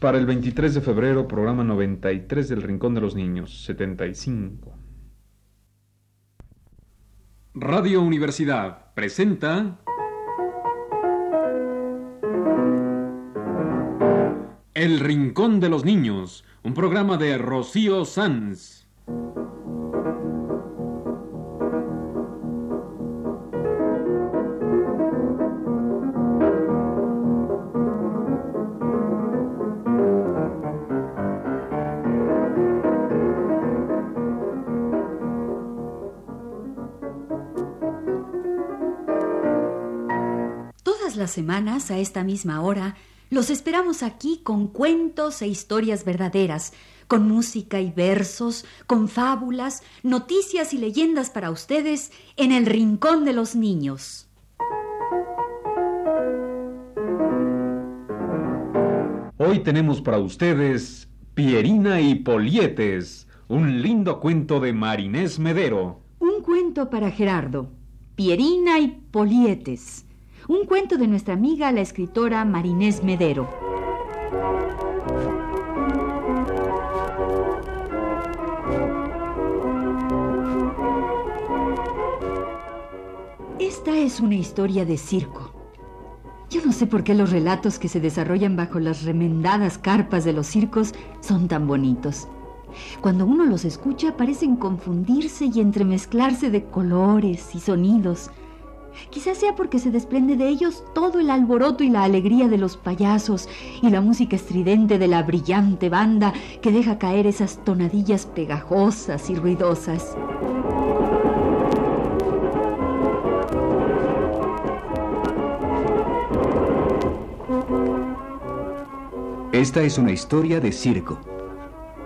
Para el 23 de febrero, programa 93 del Rincón de los Niños, 75. Radio Universidad presenta El Rincón de los Niños, un programa de Rocío Sanz. Todas las semanas, a esta misma hora, los esperamos aquí con cuentos e historias verdaderas, con música y versos, con fábulas, noticias y leyendas para ustedes en el Rincón de los Niños. Hoy tenemos para ustedes Pierina y Polietes, un lindo cuento de Marinés Medero. Un cuento para Gerardo, Pierina y Polietes. Un cuento de nuestra amiga la escritora Marinés Medero. Esta es una historia de circo. Yo no sé por qué los relatos que se desarrollan bajo las remendadas carpas de los circos son tan bonitos. Cuando uno los escucha parecen confundirse y entremezclarse de colores y sonidos. Quizás sea porque se desprende de ellos todo el alboroto y la alegría de los payasos y la música estridente de la brillante banda que deja caer esas tonadillas pegajosas y ruidosas. Esta es una historia de circo,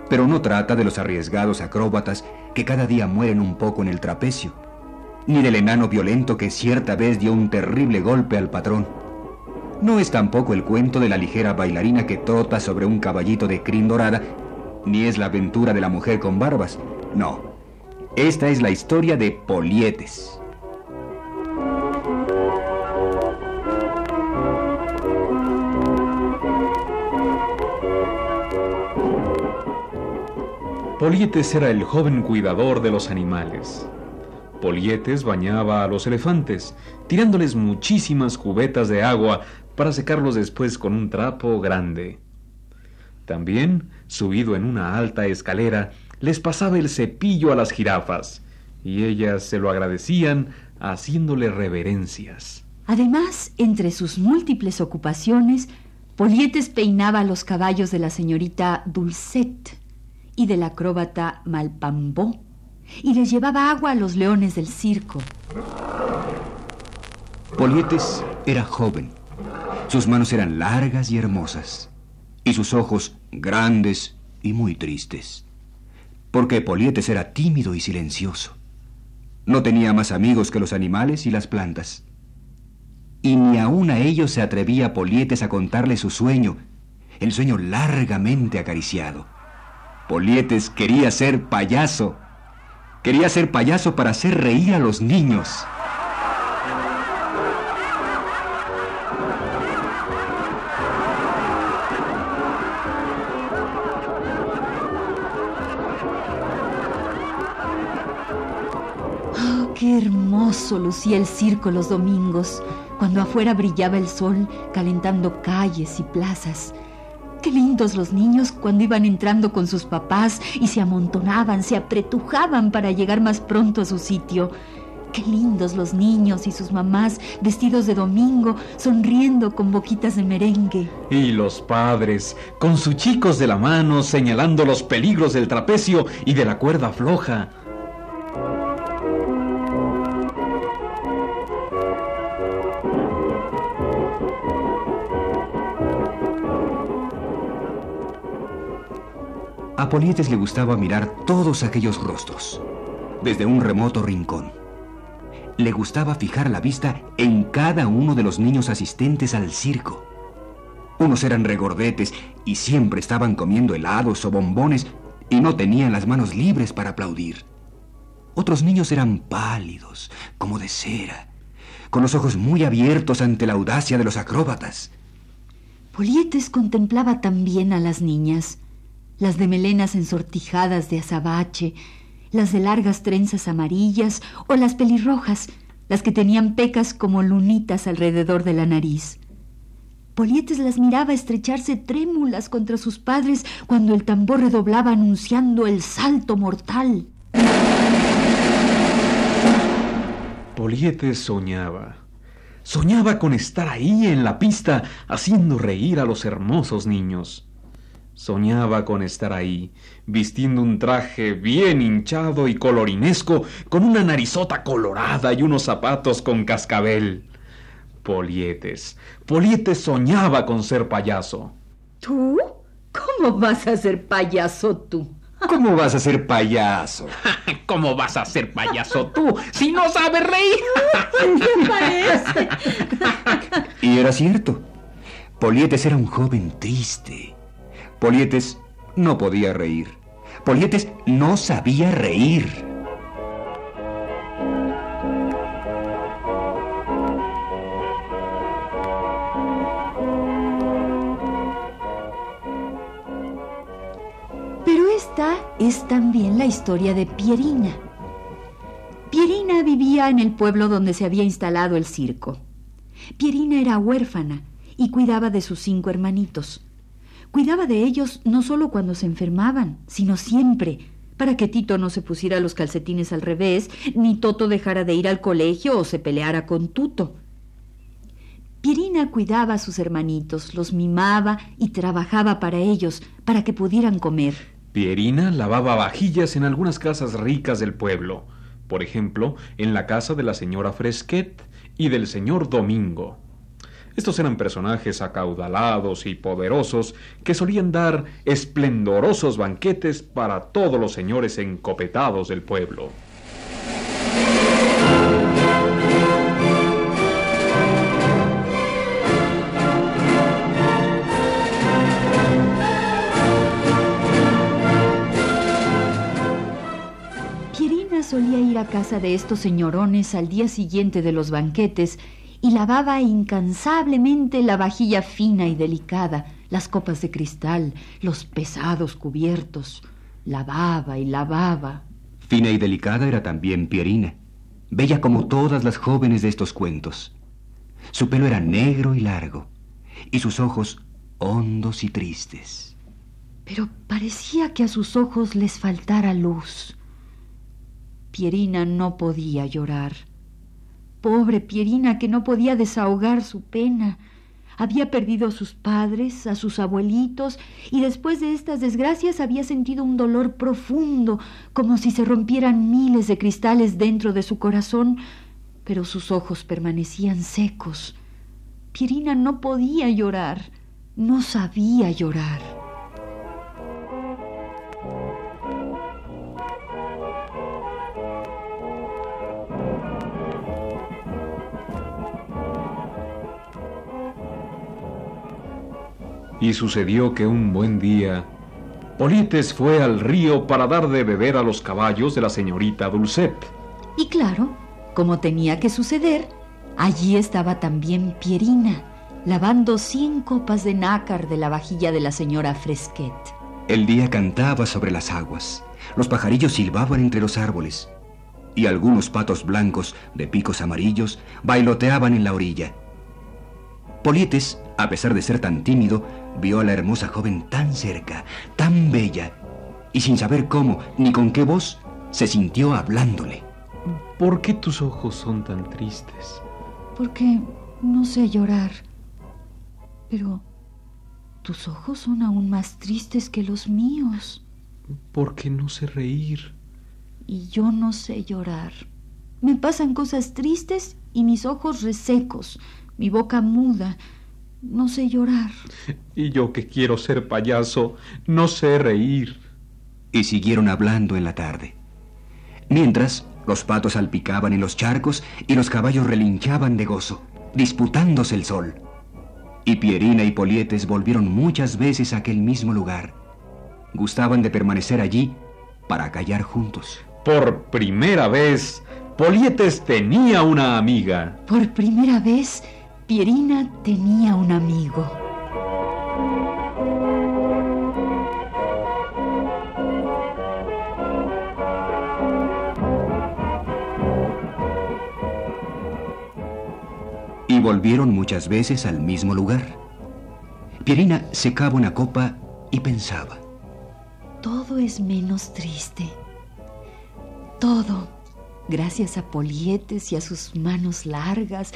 pero no trata de los arriesgados acróbatas que cada día mueren un poco en el trapecio, ni del enano violento que cierta vez dio un terrible golpe al patrón. No es tampoco el cuento de la ligera bailarina que trota sobre un caballito de crin dorada, ni es la aventura de la mujer con barbas. No, esta es la historia de Polietes. Polietes era el joven cuidador de los animales. Polietes bañaba a los elefantes, tirándoles muchísimas cubetas de agua para secarlos después con un trapo grande. También, subido en una alta escalera, les pasaba el cepillo a las jirafas, y ellas se lo agradecían haciéndole reverencias. Además, entre sus múltiples ocupaciones, Polietes peinaba los caballos de la señorita Dulcet y del acróbata Malpambó, y les llevaba agua a los leones del circo. Polietes era joven. Sus manos eran largas y hermosas, y sus ojos grandes y muy tristes, porque Polietes era tímido y silencioso. No tenía más amigos que los animales y las plantas. Y ni aun a ellos se atrevía Polietes a contarle su sueño, el sueño largamente acariciado. Polietes quería ser payaso. Quería ser payaso para hacer reír a los niños. Oh, qué hermoso lucía el circo los domingos, cuando afuera brillaba el sol calentando calles y plazas. Qué lindos los niños cuando iban entrando con sus papás y se amontonaban, se apretujaban para llegar más pronto a su sitio. Qué lindos los niños y sus mamás vestidos de domingo, sonriendo con boquitas de merengue. Y los padres, con sus chicos de la mano, señalando los peligros del trapecio y de la cuerda floja. A Polietes le gustaba mirar todos aquellos rostros, desde un remoto rincón. Le gustaba fijar la vista en cada uno de los niños asistentes al circo. Unos eran regordetes y siempre estaban comiendo helados o bombones y no tenían las manos libres para aplaudir. Otros niños eran pálidos, como de cera, con los ojos muy abiertos ante la audacia de los acróbatas. Polietes contemplaba también a las niñas, las de melenas ensortijadas de azabache, las de largas trenzas amarillas o las pelirrojas, las que tenían pecas como lunitas alrededor de la nariz. Polietes las miraba estrecharse trémulas contra sus padres cuando el tambor redoblaba anunciando el salto mortal. Polietes soñaba. Soñaba con estar ahí en la pista haciendo reír a los hermosos niños. Soñaba con estar ahí, vistiendo un traje bien hinchado y colorinesco, con una narizota colorada y unos zapatos con cascabel. Polietes, Polietes soñaba con ser payaso. ¿Tú? ¿Cómo vas a ser payaso tú? ¿Cómo vas a ser payaso? ¿Cómo vas a ser payaso tú si no sabes reír? ¿Qué parece? y era cierto. Polietes era un joven triste. Polietes no podía reír. Polietes no sabía reír. Pero esta es también la historia de Pierina. Pierina vivía en el pueblo donde se había instalado el circo. Pierina era huérfana y cuidaba de sus cinco hermanitos. Cuidaba de ellos no solo cuando se enfermaban, sino siempre, para que Tito no se pusiera los calcetines al revés, ni Toto dejara de ir al colegio o se peleara con Tuto. Pierina cuidaba a sus hermanitos, los mimaba y trabajaba para ellos, para que pudieran comer. Pierina lavaba vajillas en algunas casas ricas del pueblo, por ejemplo, en la casa de la señora Fresquet y del señor Domingo. Estos eran personajes acaudalados y poderosos que solían dar esplendorosos banquetes para todos los señores encopetados del pueblo. Pierina solía ir a casa de estos señorones al día siguiente de los banquetes y lavaba incansablemente la vajilla fina y delicada, las copas de cristal, los pesados cubiertos. Lavaba y lavaba. Fina y delicada era también Pierina, bella como todas las jóvenes de estos cuentos. Su pelo era negro y largo, y sus ojos hondos y tristes. Pero parecía que a sus ojos les faltara luz. Pierina no podía llorar. Pobre Pierina que no podía desahogar su pena. Había perdido a sus padres, a sus abuelitos, y después de estas desgracias había sentido un dolor profundo, como si se rompieran miles de cristales dentro de su corazón, pero sus ojos permanecían secos. Pierina no podía llorar, no sabía llorar. Y sucedió que un buen día, Polietes fue al río para dar de beber a los caballos de la señorita Dulcet. Y claro, como tenía que suceder, allí estaba también Pierina, lavando cien copas de nácar de la vajilla de la señora Fresquet. El día cantaba sobre las aguas, los pajarillos silbaban entre los árboles, y algunos patos blancos de picos amarillos bailoteaban en la orilla. Polietes, a pesar de ser tan tímido, vio a la hermosa joven tan cerca, tan bella, y sin saber cómo ni con qué voz, se sintió hablándole. ¿Por qué tus ojos son tan tristes? Porque no sé llorar. Pero tus ojos son aún más tristes que los míos. Porque no sé reír. Y yo no sé llorar. Me pasan cosas tristes y mis ojos resecos, mi boca muda. No sé llorar. Y yo que quiero ser payaso, no sé reír. Y siguieron hablando en la tarde. Mientras, los patos salpicaban en los charcos y los caballos relinchaban de gozo, disputándose el sol. Y Pierina y Polietes volvieron muchas veces a aquel mismo lugar. Gustaban de permanecer allí para callar juntos. Por primera vez, Polietes tenía una amiga. Por primera vez, Pierina tenía un amigo. Y volvieron muchas veces al mismo lugar. Pierina secaba una copa y pensaba. Todo es menos triste. Todo, gracias a Polietes y a sus manos largas,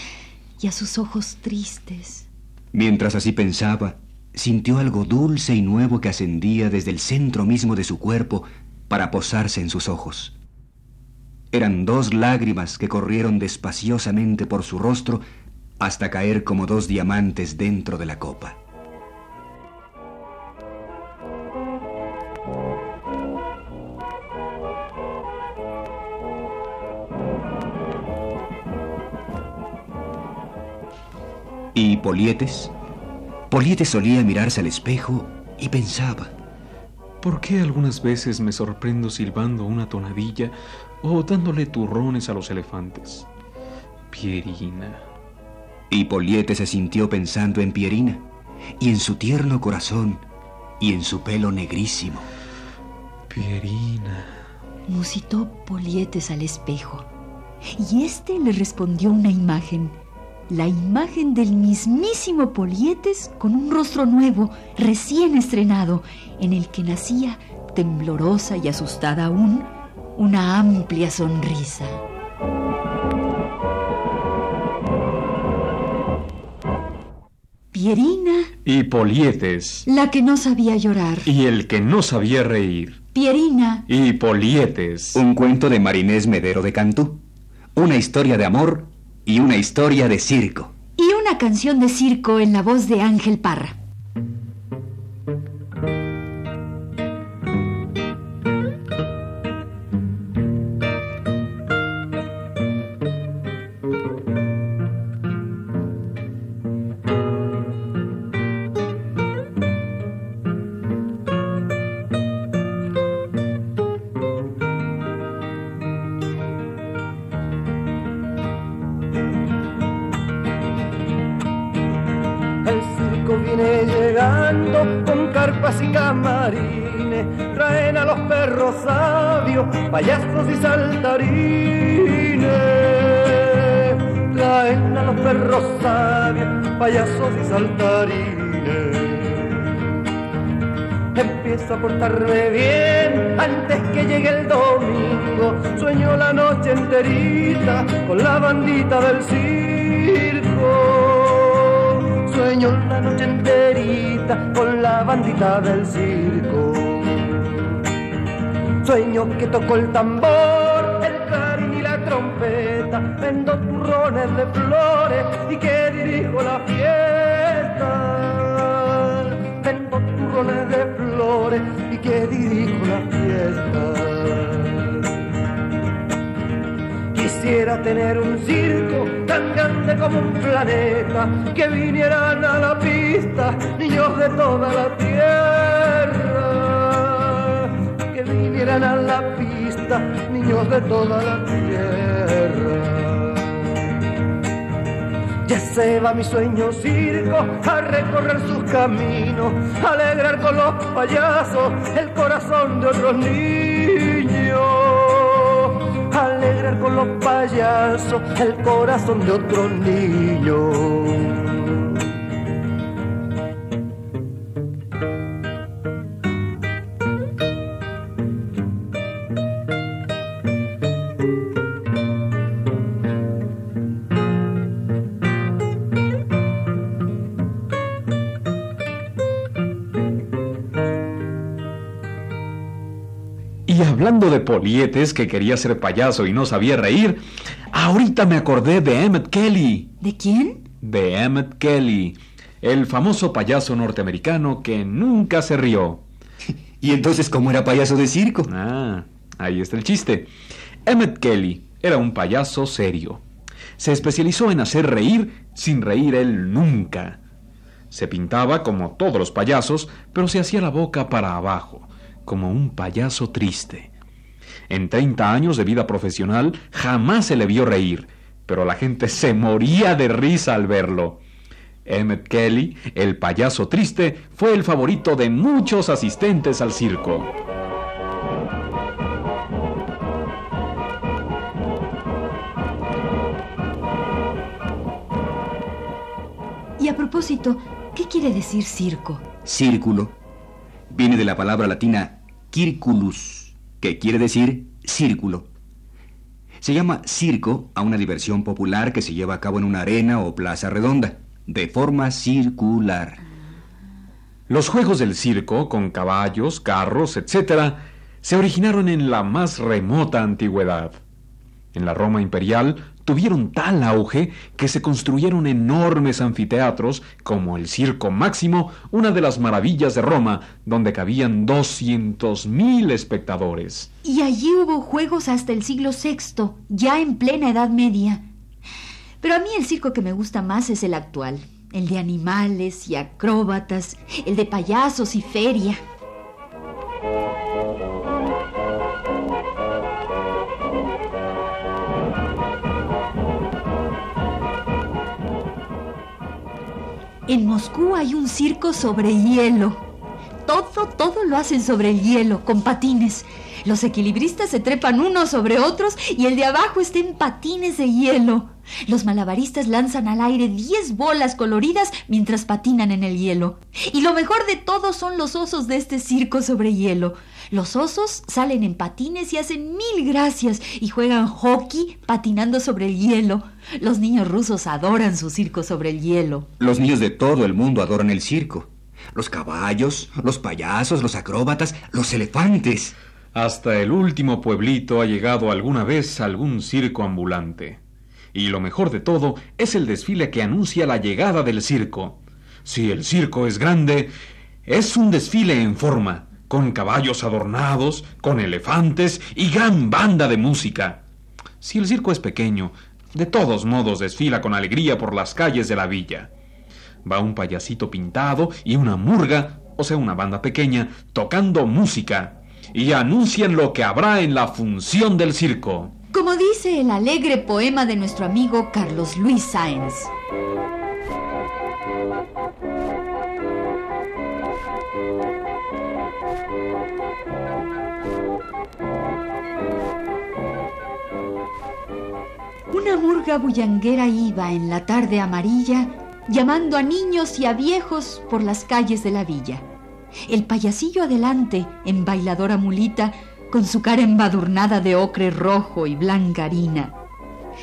y a sus ojos tristes. Mientras así pensaba, sintió algo dulce y nuevo que ascendía desde el centro mismo de su cuerpo para posarse en sus ojos. Eran dos lágrimas que corrieron despaciosamente por su rostro hasta caer como dos diamantes dentro de la copa. ¿Y Polietes? Polietes solía mirarse al espejo y pensaba. ¿Por qué algunas veces me sorprendo silbando una tonadilla o dándole turrones a los elefantes? Pierina. Y Poliete se sintió pensando en Pierina, y en su tierno corazón, y en su pelo negrísimo. Pierina. Musitó Polietes al espejo, y éste le respondió una imagen la imagen del mismísimo Polietes con un rostro nuevo, recién estrenado, en el que nacía, temblorosa y asustada aún, una amplia sonrisa. Pierina. Y Polietes. La que no sabía llorar. Y el que no sabía reír. Pierina. Y Polietes. Un cuento de Marinés Medero de Cantú. Una historia de amor y una historia de circo. Y una canción de circo en la voz de Ángel Parra. Y camarines, traen a los perros sabios, payasos y saltarines. Traen a los perros sabios, payasos y saltarines. Empiezo a portarme bien antes que llegue el domingo. Sueño la noche enterita con la bandita del circo sueño la noche enterita con la bandita del circo. Sueño que toco el tambor, el clarín y la trompeta, vendo turrones de flores y que dirijo la fiesta. Vendo turrones de flores y que dirijo la fiesta. Quisiera tener un circo como un planeta, que vinieran a la pista niños de toda la tierra. Que vinieran a la pista niños de toda la tierra. Ya se va mi sueño circo a recorrer sus caminos, alegrar con los payasos el corazón de otros niños con los payasos el corazón de otro niño. Hablando de Polietes, que quería ser payaso y no sabía reír, ahorita me acordé de Emmett Kelly. ¿De quién? De Emmett Kelly, el famoso payaso norteamericano que nunca se rió. ¿Y entonces cómo era payaso de circo? Ah, ahí está el chiste. Emmett Kelly era un payaso serio. Se especializó en hacer reír sin reír él nunca. Se pintaba como todos los payasos, pero se hacía la boca para abajo como un payaso triste. En 30 años de vida profesional jamás se le vio reír, pero la gente se moría de risa al verlo. Emmett Kelly, el payaso triste, fue el favorito de muchos asistentes al circo. Y a propósito, ¿qué quiere decir circo? Círculo viene de la palabra latina circulus, que quiere decir círculo. Se llama circo a una diversión popular que se lleva a cabo en una arena o plaza redonda, de forma circular. Los juegos del circo, con caballos, carros, etc., se originaron en la más remota antigüedad. En la Roma imperial tuvieron tal auge que se construyeron enormes anfiteatros como el Circo Máximo, una de las maravillas de Roma, donde cabían 200.000 espectadores. Y allí hubo juegos hasta el siglo VI, ya en plena Edad Media. Pero a mí el circo que me gusta más es el actual, el de animales y acróbatas, el de payasos y feria. En Moscú hay un circo sobre hielo. Todo, todo lo hacen sobre el hielo, con patines. Los equilibristas se trepan unos sobre otros y el de abajo está en patines de hielo. Los malabaristas lanzan al aire 10 bolas coloridas mientras patinan en el hielo. Y lo mejor de todo son los osos de este circo sobre hielo. Los osos salen en patines y hacen mil gracias y juegan hockey patinando sobre el hielo. Los niños rusos adoran su circo sobre el hielo. Los niños de todo el mundo adoran el circo. Los caballos, los payasos, los acróbatas, los elefantes. Hasta el último pueblito ha llegado alguna vez algún circo ambulante. Y lo mejor de todo es el desfile que anuncia la llegada del circo. Si el circo es grande, es un desfile en forma con caballos adornados, con elefantes y gran banda de música. Si el circo es pequeño, de todos modos desfila con alegría por las calles de la villa. Va un payasito pintado y una murga, o sea, una banda pequeña, tocando música, y anuncian lo que habrá en la función del circo. Como dice el alegre poema de nuestro amigo Carlos Luis Sáenz. Una murga bullanguera iba en la tarde amarilla llamando a niños y a viejos por las calles de la villa. El payasillo adelante, en bailadora mulita, con su cara embadurnada de ocre rojo y blanca harina.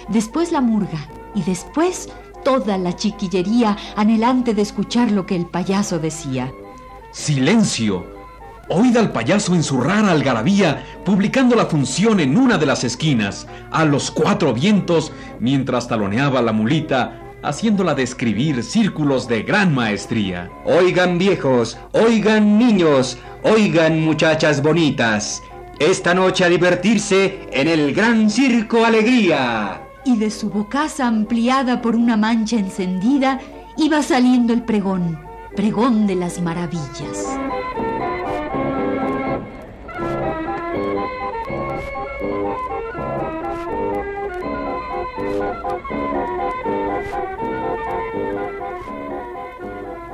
Después la murga y después toda la chiquillería anhelante de escuchar lo que el payaso decía. ¡Silencio! Oíd al payaso en su rara algarabía, publicando la función en una de las esquinas, a los cuatro vientos, mientras taloneaba la mulita, haciéndola describir círculos de gran maestría. Oigan viejos, oigan niños, oigan muchachas bonitas. Esta noche a divertirse en el gran circo Alegría. Y de su bocaza ampliada por una mancha encendida iba saliendo el pregón, pregón de las maravillas.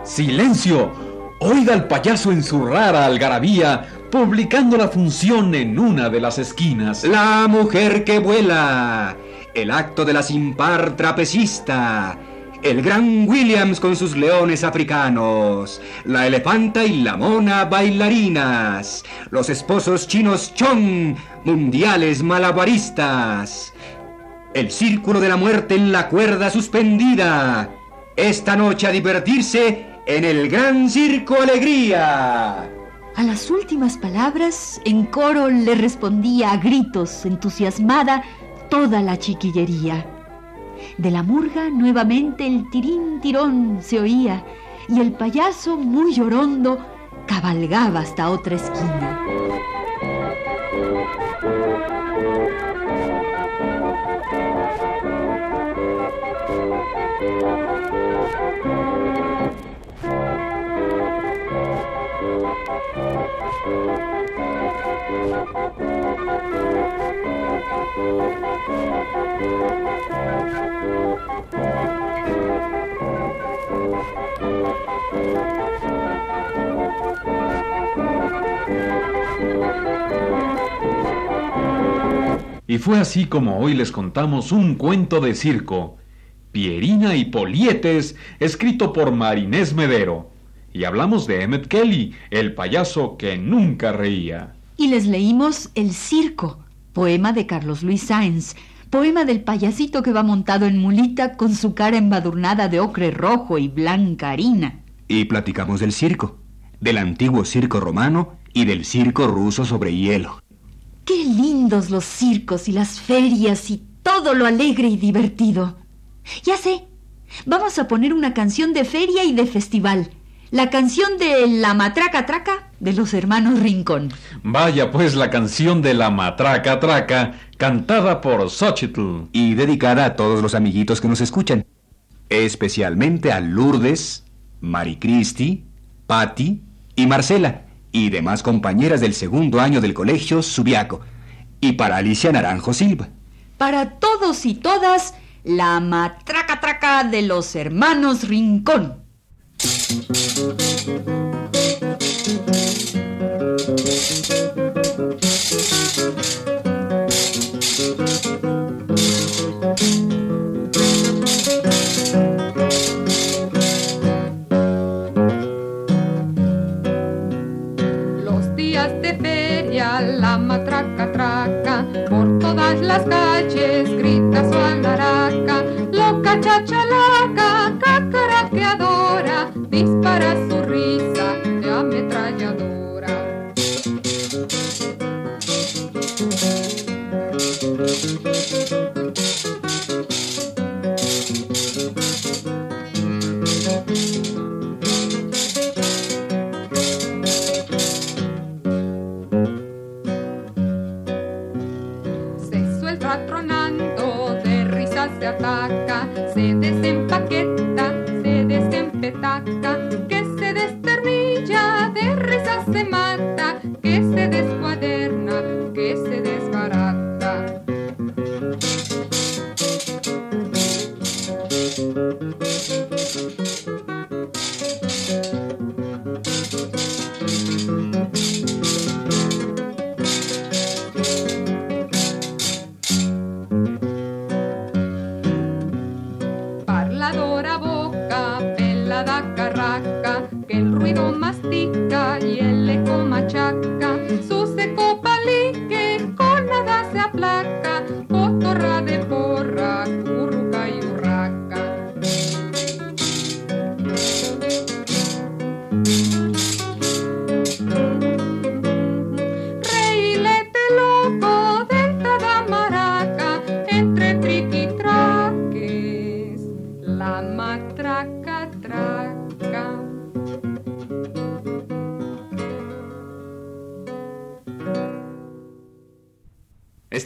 ¡Silencio! Oiga al payaso en su rara algarabía, publicando la función en una de las esquinas. La mujer que vuela. El acto de la simpar trapecista. El gran Williams con sus leones africanos. La elefanta y la mona bailarinas. Los esposos chinos Chong, mundiales malabaristas. El círculo de la muerte en la cuerda suspendida. Esta noche a divertirse en el Gran Circo Alegría. A las últimas palabras, en coro le respondía a gritos, entusiasmada, toda la chiquillería. De la murga nuevamente el tirín tirón se oía y el payaso, muy llorondo, cabalgaba hasta otra esquina. Y fue así como hoy les contamos un cuento de circo, Pierina y Polietes, escrito por Marinés Medero. Y hablamos de Emmett Kelly, el payaso que nunca reía. Y les leímos El Circo, poema de Carlos Luis Sáenz, poema del payasito que va montado en mulita con su cara embadurnada de ocre rojo y blanca harina. Y platicamos del circo, del antiguo circo romano y del circo ruso sobre hielo. Qué lindos los circos y las ferias y todo lo alegre y divertido. Ya sé, vamos a poner una canción de feria y de festival. La canción de La Matraca Traca de los hermanos Rincón. Vaya pues la canción de La Matraca Traca, cantada por Xochitl. Y dedicada a todos los amiguitos que nos escuchan. Especialmente a Lourdes, Maricristi, Patti y Marcela y demás compañeras del segundo año del colegio Subiaco. Y para Alicia Naranjo Silva. Para todos y todas, la matraca traca de los hermanos Rincón. thank you ataca, se desempaqueta,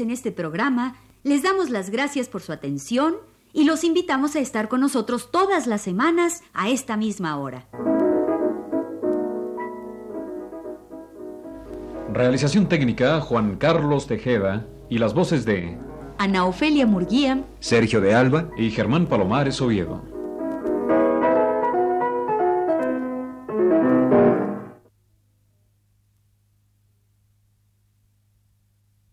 En este programa les damos las gracias por su atención y los invitamos a estar con nosotros todas las semanas a esta misma hora. Realización técnica Juan Carlos Tejeda y las voces de Ana Ofelia Murguía, Sergio de Alba y Germán Palomares Oviedo.